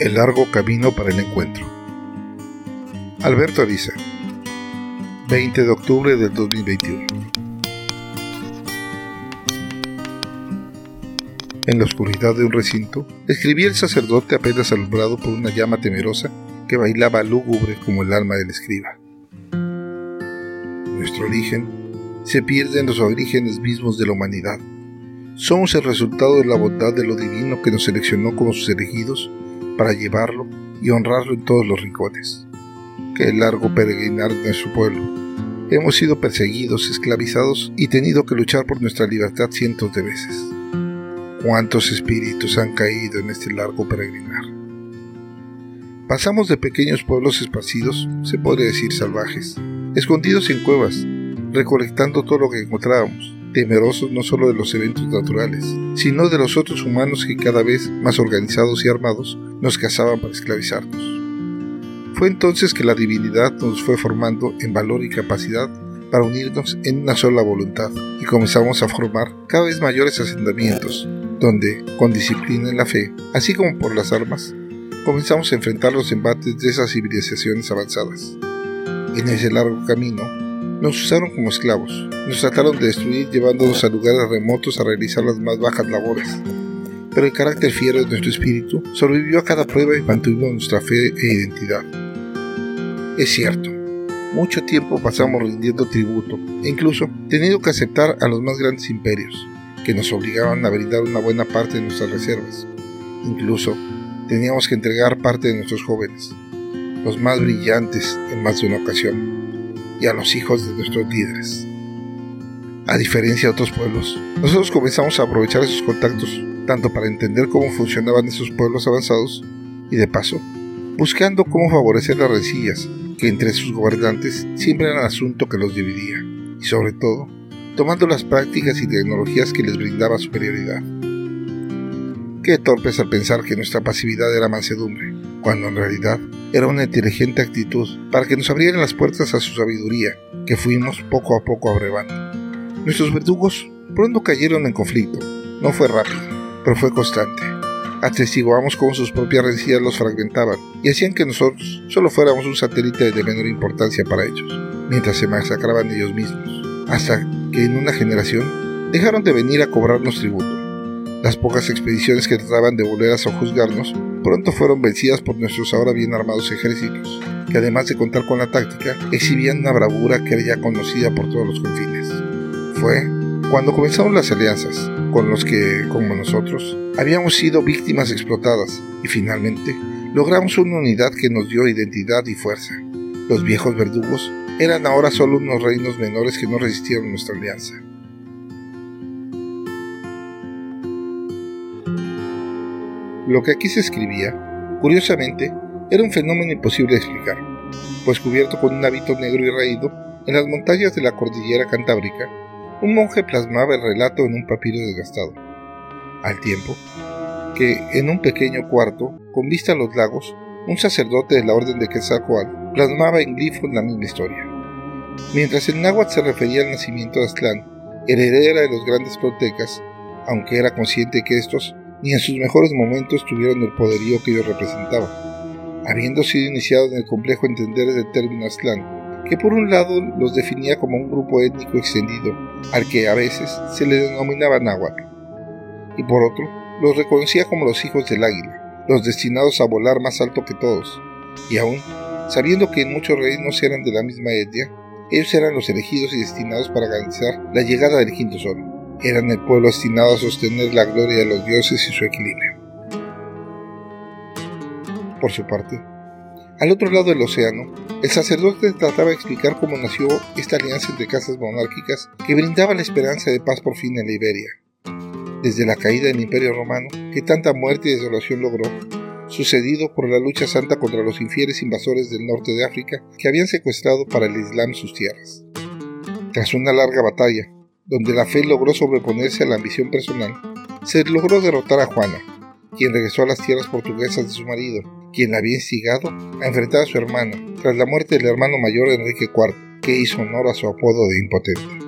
El largo camino para el encuentro. Alberto Ariza, 20 de octubre del 2021. En la oscuridad de un recinto, escribía el sacerdote apenas alumbrado por una llama temerosa que bailaba lúgubre como el alma del escriba. Nuestro origen se pierde en los orígenes mismos de la humanidad. Somos el resultado de la bondad de lo divino que nos seleccionó como sus elegidos para llevarlo y honrarlo en todos los rincones. Qué largo peregrinar de nuestro pueblo. Hemos sido perseguidos, esclavizados y tenido que luchar por nuestra libertad cientos de veces. ¿Cuántos espíritus han caído en este largo peregrinar? Pasamos de pequeños pueblos esparcidos, se podría decir salvajes, escondidos en cuevas, recolectando todo lo que encontrábamos, temerosos no solo de los eventos naturales, sino de los otros humanos que cada vez más organizados y armados nos cazaban para esclavizarnos. Fue entonces que la divinidad nos fue formando en valor y capacidad para unirnos en una sola voluntad y comenzamos a formar cada vez mayores asentamientos, donde, con disciplina en la fe, así como por las armas, comenzamos a enfrentar los embates de esas civilizaciones avanzadas. En ese largo camino, nos usaron como esclavos, nos trataron de destruir llevándonos a lugares remotos a realizar las más bajas labores. Pero el carácter fiero de nuestro espíritu sobrevivió a cada prueba y mantuvimos nuestra fe e identidad. Es cierto, mucho tiempo pasamos rindiendo tributo e incluso teniendo que aceptar a los más grandes imperios, que nos obligaban a brindar una buena parte de nuestras reservas. Incluso teníamos que entregar parte de nuestros jóvenes, los más brillantes en más de una ocasión y a los hijos de nuestros líderes. A diferencia de otros pueblos, nosotros comenzamos a aprovechar esos contactos tanto para entender cómo funcionaban esos pueblos avanzados y de paso, buscando cómo favorecer las rencillas que entre sus gobernantes siempre eran asunto que los dividía y sobre todo, tomando las prácticas y tecnologías que les brindaba superioridad. Qué torpes al pensar que nuestra pasividad era mansedumbre, cuando en realidad era una inteligente actitud para que nos abrieran las puertas a su sabiduría, que fuimos poco a poco abrevando. Nuestros verdugos pronto cayeron en conflicto. No fue rápido, pero fue constante. Atestiguamos cómo sus propias rencillas los fragmentaban y hacían que nosotros solo fuéramos un satélite de menor importancia para ellos, mientras se masacraban ellos mismos, hasta que en una generación dejaron de venir a cobrarnos tributo. Las pocas expediciones que trataban de volver a sojuzgarnos pronto fueron vencidas por nuestros ahora bien armados ejércitos, que además de contar con la táctica, exhibían una bravura que era ya conocida por todos los confines. Fue cuando comenzaron las alianzas, con los que, como nosotros, habíamos sido víctimas explotadas, y finalmente logramos una unidad que nos dio identidad y fuerza. Los viejos verdugos eran ahora solo unos reinos menores que no resistieron nuestra alianza. Lo que aquí se escribía, curiosamente, era un fenómeno imposible de explicar, pues cubierto con un hábito negro y raído, en las montañas de la cordillera cantábrica, un monje plasmaba el relato en un papiro desgastado, al tiempo que, en un pequeño cuarto, con vista a los lagos, un sacerdote de la orden de Quetzalcoatl plasmaba en glifo la misma historia. Mientras el náhuatl se refería al nacimiento de Aztlán, heredera de los grandes toltecas, aunque era consciente que estos ni en sus mejores momentos tuvieron el poderío que ellos representaban, habiendo sido iniciados en el complejo entender del término Aztlán, que por un lado los definía como un grupo étnico extendido, al que a veces se le denominaba náhuatl, y por otro los reconocía como los hijos del águila, los destinados a volar más alto que todos, y aún, sabiendo que en muchos reinos eran de la misma etnia, ellos eran los elegidos y destinados para garantizar la llegada del quinto sol eran el pueblo destinado a sostener la gloria de los dioses y su equilibrio. Por su parte, al otro lado del océano, el sacerdote trataba de explicar cómo nació esta alianza entre casas monárquicas que brindaba la esperanza de paz por fin en la Iberia. Desde la caída del Imperio Romano, que tanta muerte y desolación logró, sucedido por la lucha santa contra los infieles invasores del norte de África que habían secuestrado para el Islam sus tierras. Tras una larga batalla, donde la fe logró sobreponerse a la ambición personal, se logró derrotar a Juana, quien regresó a las tierras portuguesas de su marido, quien la había instigado a enfrentar a su hermana, tras la muerte del hermano mayor Enrique IV, que hizo honor a su apodo de impotente.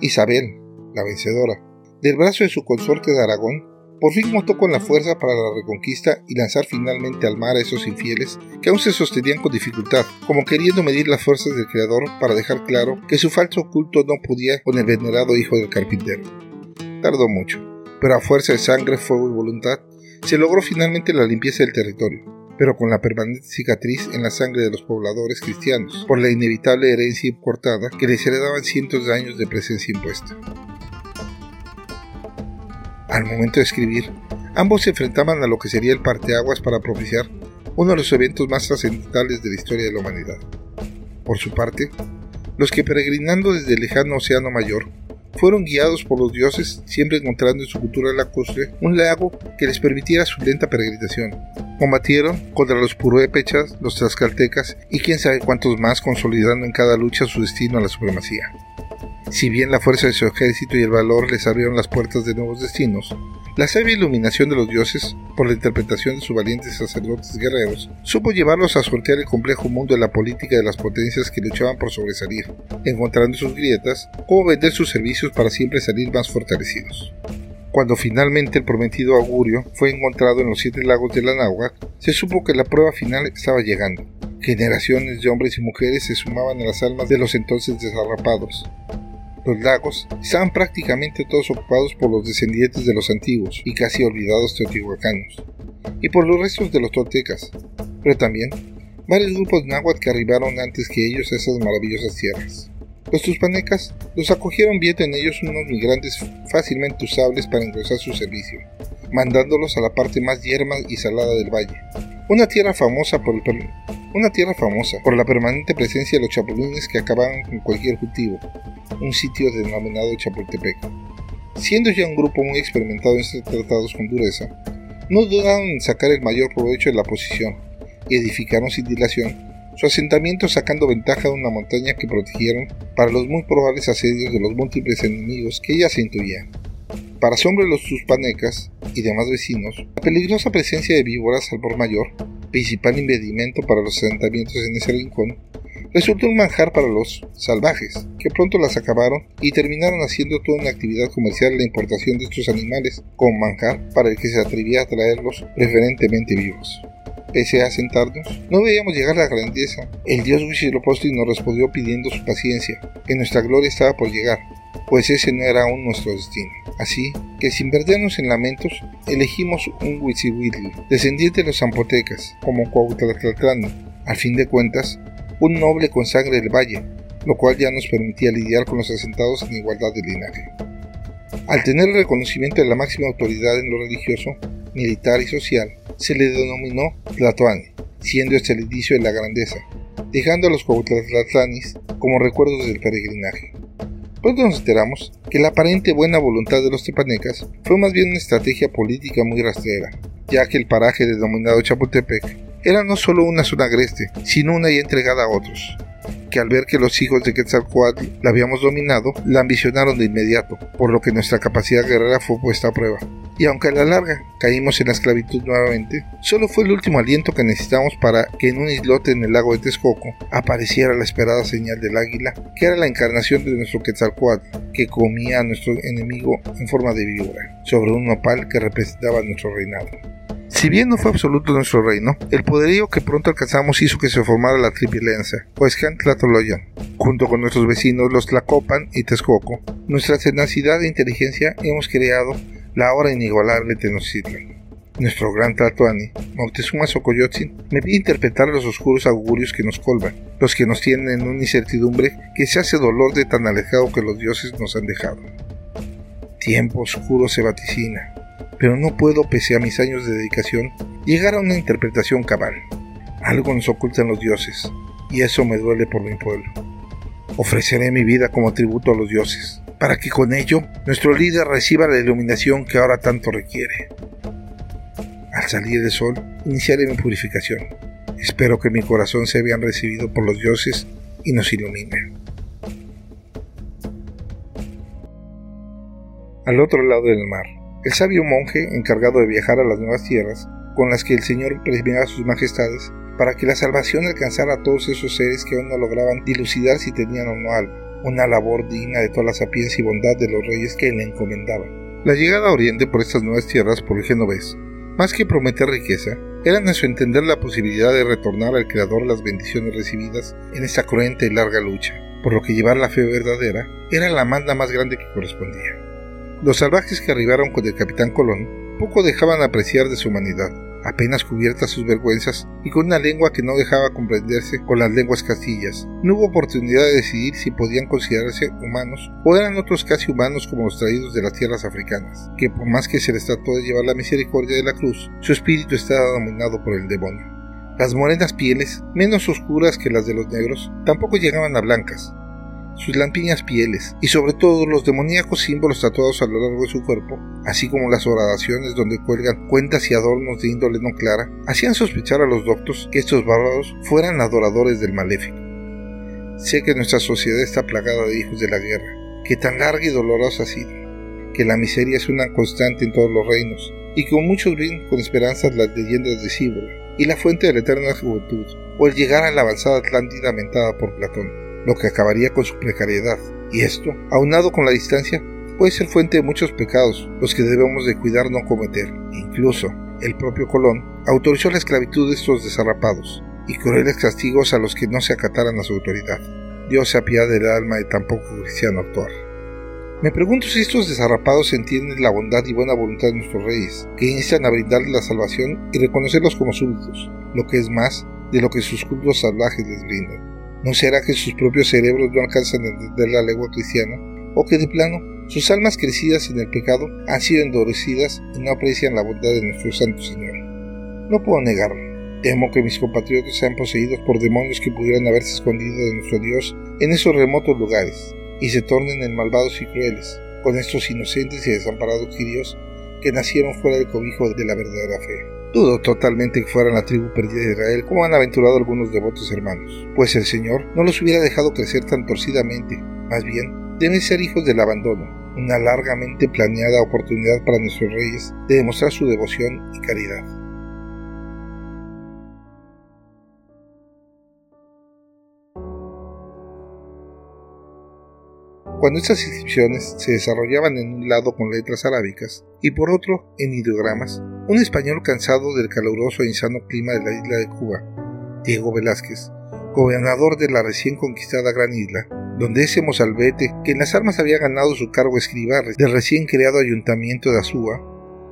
Isabel, la vencedora, del brazo de su consorte de Aragón, por fin montó con la fuerza para la reconquista y lanzar finalmente al mar a esos infieles que aún se sostenían con dificultad, como queriendo medir las fuerzas del Creador para dejar claro que su falso culto no podía con el venerado hijo del carpintero. Tardó mucho, pero a fuerza de sangre, fuego y voluntad, se logró finalmente la limpieza del territorio, pero con la permanente cicatriz en la sangre de los pobladores cristianos, por la inevitable herencia importada que les heredaban cientos de años de presencia impuesta. Al momento de escribir, ambos se enfrentaban a lo que sería el parteaguas para propiciar uno de los eventos más trascendentales de la historia de la humanidad. Por su parte, los que peregrinando desde el lejano Océano Mayor fueron guiados por los dioses, siempre encontrando en su cultura lacustre un lago que les permitiera su lenta peregrinación. Combatieron contra los purépechas, los tlaxcaltecas y quién sabe cuántos más, consolidando en cada lucha su destino a la supremacía. Si bien la fuerza de su ejército y el valor les abrieron las puertas de nuevos destinos, la sabia iluminación de los dioses, por la interpretación de sus valientes sacerdotes guerreros, supo llevarlos a sortear el complejo mundo de la política de las potencias que luchaban por sobresalir, encontrando sus grietas, cómo vender sus servicios para siempre salir más fortalecidos. Cuando finalmente el prometido augurio fue encontrado en los siete lagos de la Náhuac, se supo que la prueba final estaba llegando. Generaciones de hombres y mujeres se sumaban a las almas de los entonces desarrapados, los lagos estaban prácticamente todos ocupados por los descendientes de los antiguos y casi olvidados teotihuacanos, y por los restos de los toltecas, pero también varios grupos náhuatl que arribaron antes que ellos a esas maravillosas tierras. Los tuspanecas los acogieron viendo en ellos unos migrantes fácilmente usables para engrosar su servicio, mandándolos a la parte más yerma y salada del valle, una tierra famosa por el una tierra famosa por la permanente presencia de los chapulines que acababan con cualquier cultivo, un sitio denominado Chapultepec. Siendo ya un grupo muy experimentado en estos tratados con dureza, no dudaron en sacar el mayor provecho de la posición y edificaron sin dilación su asentamiento sacando ventaja de una montaña que protegieron para los muy probables asedios de los múltiples enemigos que ya se intuían. Para asombro de los suspanecas y demás vecinos, la peligrosa presencia de víboras al por mayor, principal impedimento para los asentamientos en ese rincón, resultó un manjar para los salvajes, que pronto las acabaron y terminaron haciendo toda una actividad comercial la importación de estos animales como manjar para el que se atrevía a traerlos preferentemente vivos. Pese a sentarnos, no veíamos llegar la grandeza. El dios Huitzilopochtli nos respondió pidiendo su paciencia, que nuestra gloria estaba por llegar, pues ese no era aún nuestro destino. Así que sin perdernos en lamentos, elegimos un Huitzihuitl, descendiente de los zampotecas, como Cuauhtlatlani. Al fin de cuentas, un noble con sangre del valle, lo cual ya nos permitía lidiar con los asentados en igualdad de linaje. Al tener el reconocimiento de la máxima autoridad en lo religioso, militar y social, se le denominó Tlatoani, siendo este el inicio de la grandeza, dejando a los Cuautlatlanis como recuerdos del peregrinaje. Pronto nos enteramos que la aparente buena voluntad de los tepanecas fue más bien una estrategia política muy rastrera, ya que el paraje denominado Chapultepec era no solo una zona agreste, sino una ya entregada a otros, al ver que los hijos de Quetzalcoatl la habíamos dominado, la ambicionaron de inmediato, por lo que nuestra capacidad guerrera fue puesta a prueba. Y aunque a la larga caímos en la esclavitud nuevamente, solo fue el último aliento que necesitamos para que en un islote en el lago de Texcoco apareciera la esperada señal del águila, que era la encarnación de nuestro Quetzalcoatl, que comía a nuestro enemigo en forma de víbora, sobre un nopal que representaba nuestro reinado. Si bien no fue absoluto nuestro reino, el poderío que pronto alcanzamos hizo que se formara la triple alianza, Huescan Tlatoloyan, junto con nuestros vecinos los Tlacopan y Texcoco. Nuestra tenacidad e inteligencia hemos creado la ahora inigualable Tenochtitlan. Nuestro gran Tlatoani, Moctezuma Xocoyotzin, me pide interpretar los oscuros augurios que nos colvan, los que nos tienen en una incertidumbre que se hace dolor de tan alejado que los dioses nos han dejado. Tiempo oscuro se vaticina, pero no puedo, pese a mis años de dedicación, llegar a una interpretación cabal. Algo nos ocultan los dioses, y eso me duele por mi pueblo. Ofreceré mi vida como tributo a los dioses, para que con ello nuestro líder reciba la iluminación que ahora tanto requiere. Al salir del sol, iniciaré mi purificación. Espero que mi corazón se vean recibido por los dioses y nos ilumine. Al otro lado del mar, el sabio monje, encargado de viajar a las nuevas tierras, con las que el Señor premiaba a sus majestades, para que la salvación alcanzara a todos esos seres que aún no lograban dilucidar si tenían o no alma, una labor digna de toda la sapiencia y bondad de los reyes que le encomendaban. La llegada a Oriente por estas nuevas tierras por el genovés, más que prometer riqueza, era a su entender la posibilidad de retornar al Creador las bendiciones recibidas en esta cruenta y larga lucha, por lo que llevar la fe verdadera era la manda más grande que correspondía. Los salvajes que arribaron con el capitán Colón poco dejaban apreciar de su humanidad, apenas cubiertas sus vergüenzas y con una lengua que no dejaba comprenderse con las lenguas castillas. No hubo oportunidad de decidir si podían considerarse humanos o eran otros casi humanos como los traídos de las tierras africanas, que por más que se les trató de llevar la misericordia de la cruz, su espíritu estaba dominado por el demonio. Las morenas pieles, menos oscuras que las de los negros, tampoco llegaban a blancas, sus lampiñas pieles y sobre todo los demoníacos símbolos tatuados a lo largo de su cuerpo, así como las horadaciones donde cuelgan cuentas y adornos de índole no clara, hacían sospechar a los doctos que estos bárbaros fueran adoradores del maléfico. Sé que nuestra sociedad está plagada de hijos de la guerra, que tan larga y dolorosa ha sido, que la miseria es una constante en todos los reinos, y que muchos ven con esperanzas las leyendas de Cíbola y la fuente de la eterna juventud, o el llegar a la avanzada Atlántida mentada por Platón lo que acabaría con su precariedad. Y esto, aunado con la distancia, puede ser fuente de muchos pecados, los que debemos de cuidar no cometer. Incluso, el propio Colón autorizó la esclavitud de estos desarrapados y crueles castigos a los que no se acataran a su autoridad. Dios se apiade del alma de tan poco cristiano actuar. Me pregunto si estos desarrapados entienden la bondad y buena voluntad de nuestros reyes, que instan a brindarles la salvación y reconocerlos como súbditos, lo que es más de lo que sus cultos salvajes les brindan. ¿No será que sus propios cerebros no alcanzan a entender la lengua cristiana? ¿O que de plano sus almas crecidas en el pecado han sido endurecidas y no aprecian la bondad de nuestro Santo Señor? No puedo negarlo. Temo que mis compatriotas sean poseídos por demonios que pudieran haberse escondido de nuestro Dios en esos remotos lugares y se tornen en malvados y crueles con estos inocentes y desamparados sirios que nacieron fuera del cobijo de la verdadera fe. Dudo totalmente que fueran la tribu perdida de Israel, como han aventurado algunos devotos hermanos, pues el Señor no los hubiera dejado crecer tan torcidamente, más bien deben ser hijos del abandono, una largamente planeada oportunidad para nuestros reyes de demostrar su devoción y caridad. Cuando estas inscripciones se desarrollaban en un lado con letras arábicas y por otro en ideogramas, un español cansado del caluroso e insano clima de la isla de Cuba, Diego Velázquez, gobernador de la recién conquistada gran isla, donde ese mozalbete, que en las armas había ganado su cargo escriba del recién creado ayuntamiento de Azúa,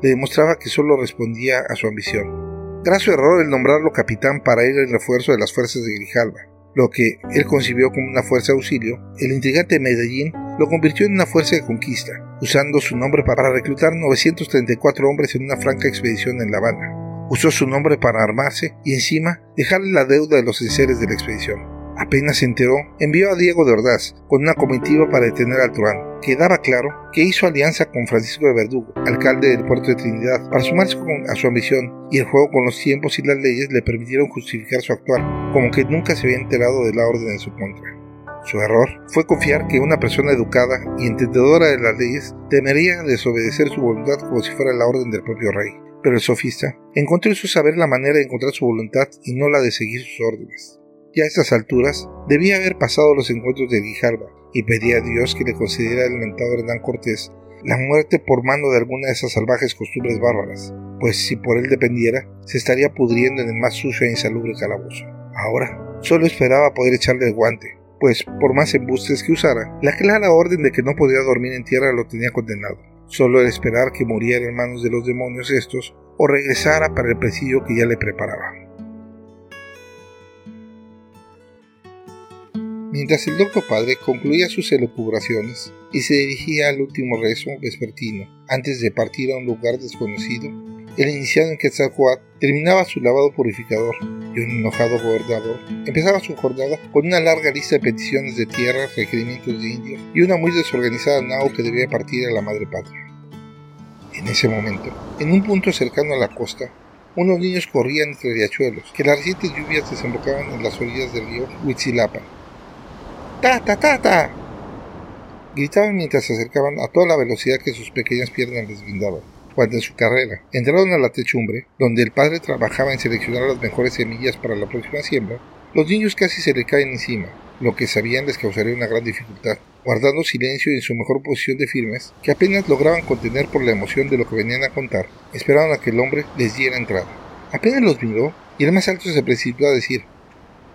le demostraba que solo respondía a su ambición. Graso error el nombrarlo capitán para ir en refuerzo de las fuerzas de Grijalva lo que él concibió como una fuerza de auxilio, el intrigante Medellín lo convirtió en una fuerza de conquista, usando su nombre para reclutar 934 hombres en una franca expedición en La Habana. Usó su nombre para armarse y encima dejarle la deuda de los enseres de la expedición. Apenas se enteró, envió a Diego de Ordaz con una comitiva para detener al Truán. Quedaba claro que hizo alianza con Francisco de Verdugo, alcalde del puerto de Trinidad, para sumarse a su ambición, y el juego con los tiempos y las leyes le permitieron justificar su actuar, como que nunca se había enterado de la orden en su contra. Su error fue confiar que una persona educada y entendedora de las leyes temería desobedecer su voluntad como si fuera la orden del propio rey. Pero el sofista encontró en su saber la manera de encontrar su voluntad y no la de seguir sus órdenes. Ya a estas alturas debía haber pasado los encuentros de Guijarba y pedía a Dios que le concediera al mentado Hernán Cortés la muerte por mano de alguna de esas salvajes costumbres bárbaras, pues si por él dependiera, se estaría pudriendo en el más sucio e insalubre calabozo. Ahora, solo esperaba poder echarle el guante, pues por más embustes que usara, la clara orden de que no podía dormir en tierra lo tenía condenado. Solo era esperar que muriera en manos de los demonios estos o regresara para el presidio que ya le preparaba. Mientras el doctor padre concluía sus elucubraciones y se dirigía al último rezo vespertino antes de partir a un lugar desconocido, el iniciado en Quetzalcoatl terminaba su lavado purificador y un enojado gobernador empezaba su jornada con una larga lista de peticiones de tierra, requerimientos de indios y una muy desorganizada nao que debía partir a la madre patria. En ese momento, en un punto cercano a la costa, unos niños corrían entre riachuelos que las recientes lluvias desembocaban en las orillas del río Huitzilapan ¡Tata, tata! Gritaban mientras se acercaban a toda la velocidad que sus pequeñas piernas les brindaban. Cuando en su carrera. Entraron a la techumbre, donde el padre trabajaba en seleccionar las mejores semillas para la próxima siembra, los niños casi se le caen encima, lo que sabían les causaría una gran dificultad, guardando silencio y en su mejor posición de firmes, que apenas lograban contener por la emoción de lo que venían a contar, esperaban a que el hombre les diera entrada. Apenas los miró, y el más alto se precipitó a decir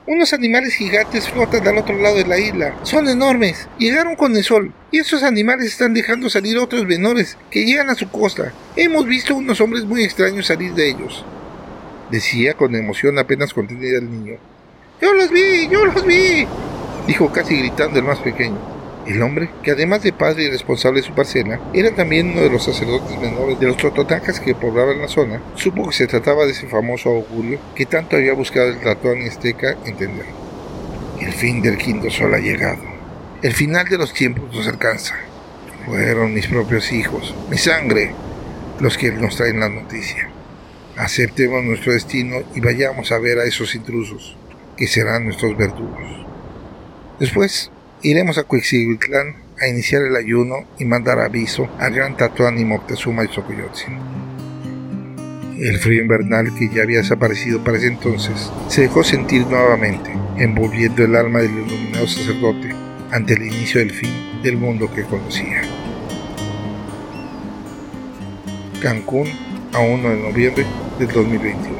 unos animales gigantes flotan al otro lado de la isla. Son enormes. Llegaron con el sol. Y esos animales están dejando salir otros menores que llegan a su costa. Hemos visto unos hombres muy extraños salir de ellos. Decía con emoción apenas contenida el niño. Yo los vi, yo los vi. Dijo casi gritando el más pequeño. El hombre, que además de padre y responsable de su parcela, era también uno de los sacerdotes menores de los tototacas que poblaban la zona, supo que se trataba de ese famoso augurio que tanto había buscado el tatuán azteca entender. El fin del quinto sol ha llegado. El final de los tiempos nos alcanza. Fueron mis propios hijos, mi sangre, los que nos traen la noticia. Aceptemos nuestro destino y vayamos a ver a esos intrusos, que serán nuestros verdugos. Después Iremos a Cuixihuitlán a iniciar el ayuno y mandar aviso a Gran Tatuán y Moctezuma y Xocoyotzin. El frío invernal que ya había desaparecido para ese entonces se dejó sentir nuevamente, envolviendo el alma del iluminado sacerdote ante el inicio del fin del mundo que conocía. Cancún a 1 de noviembre del 2021.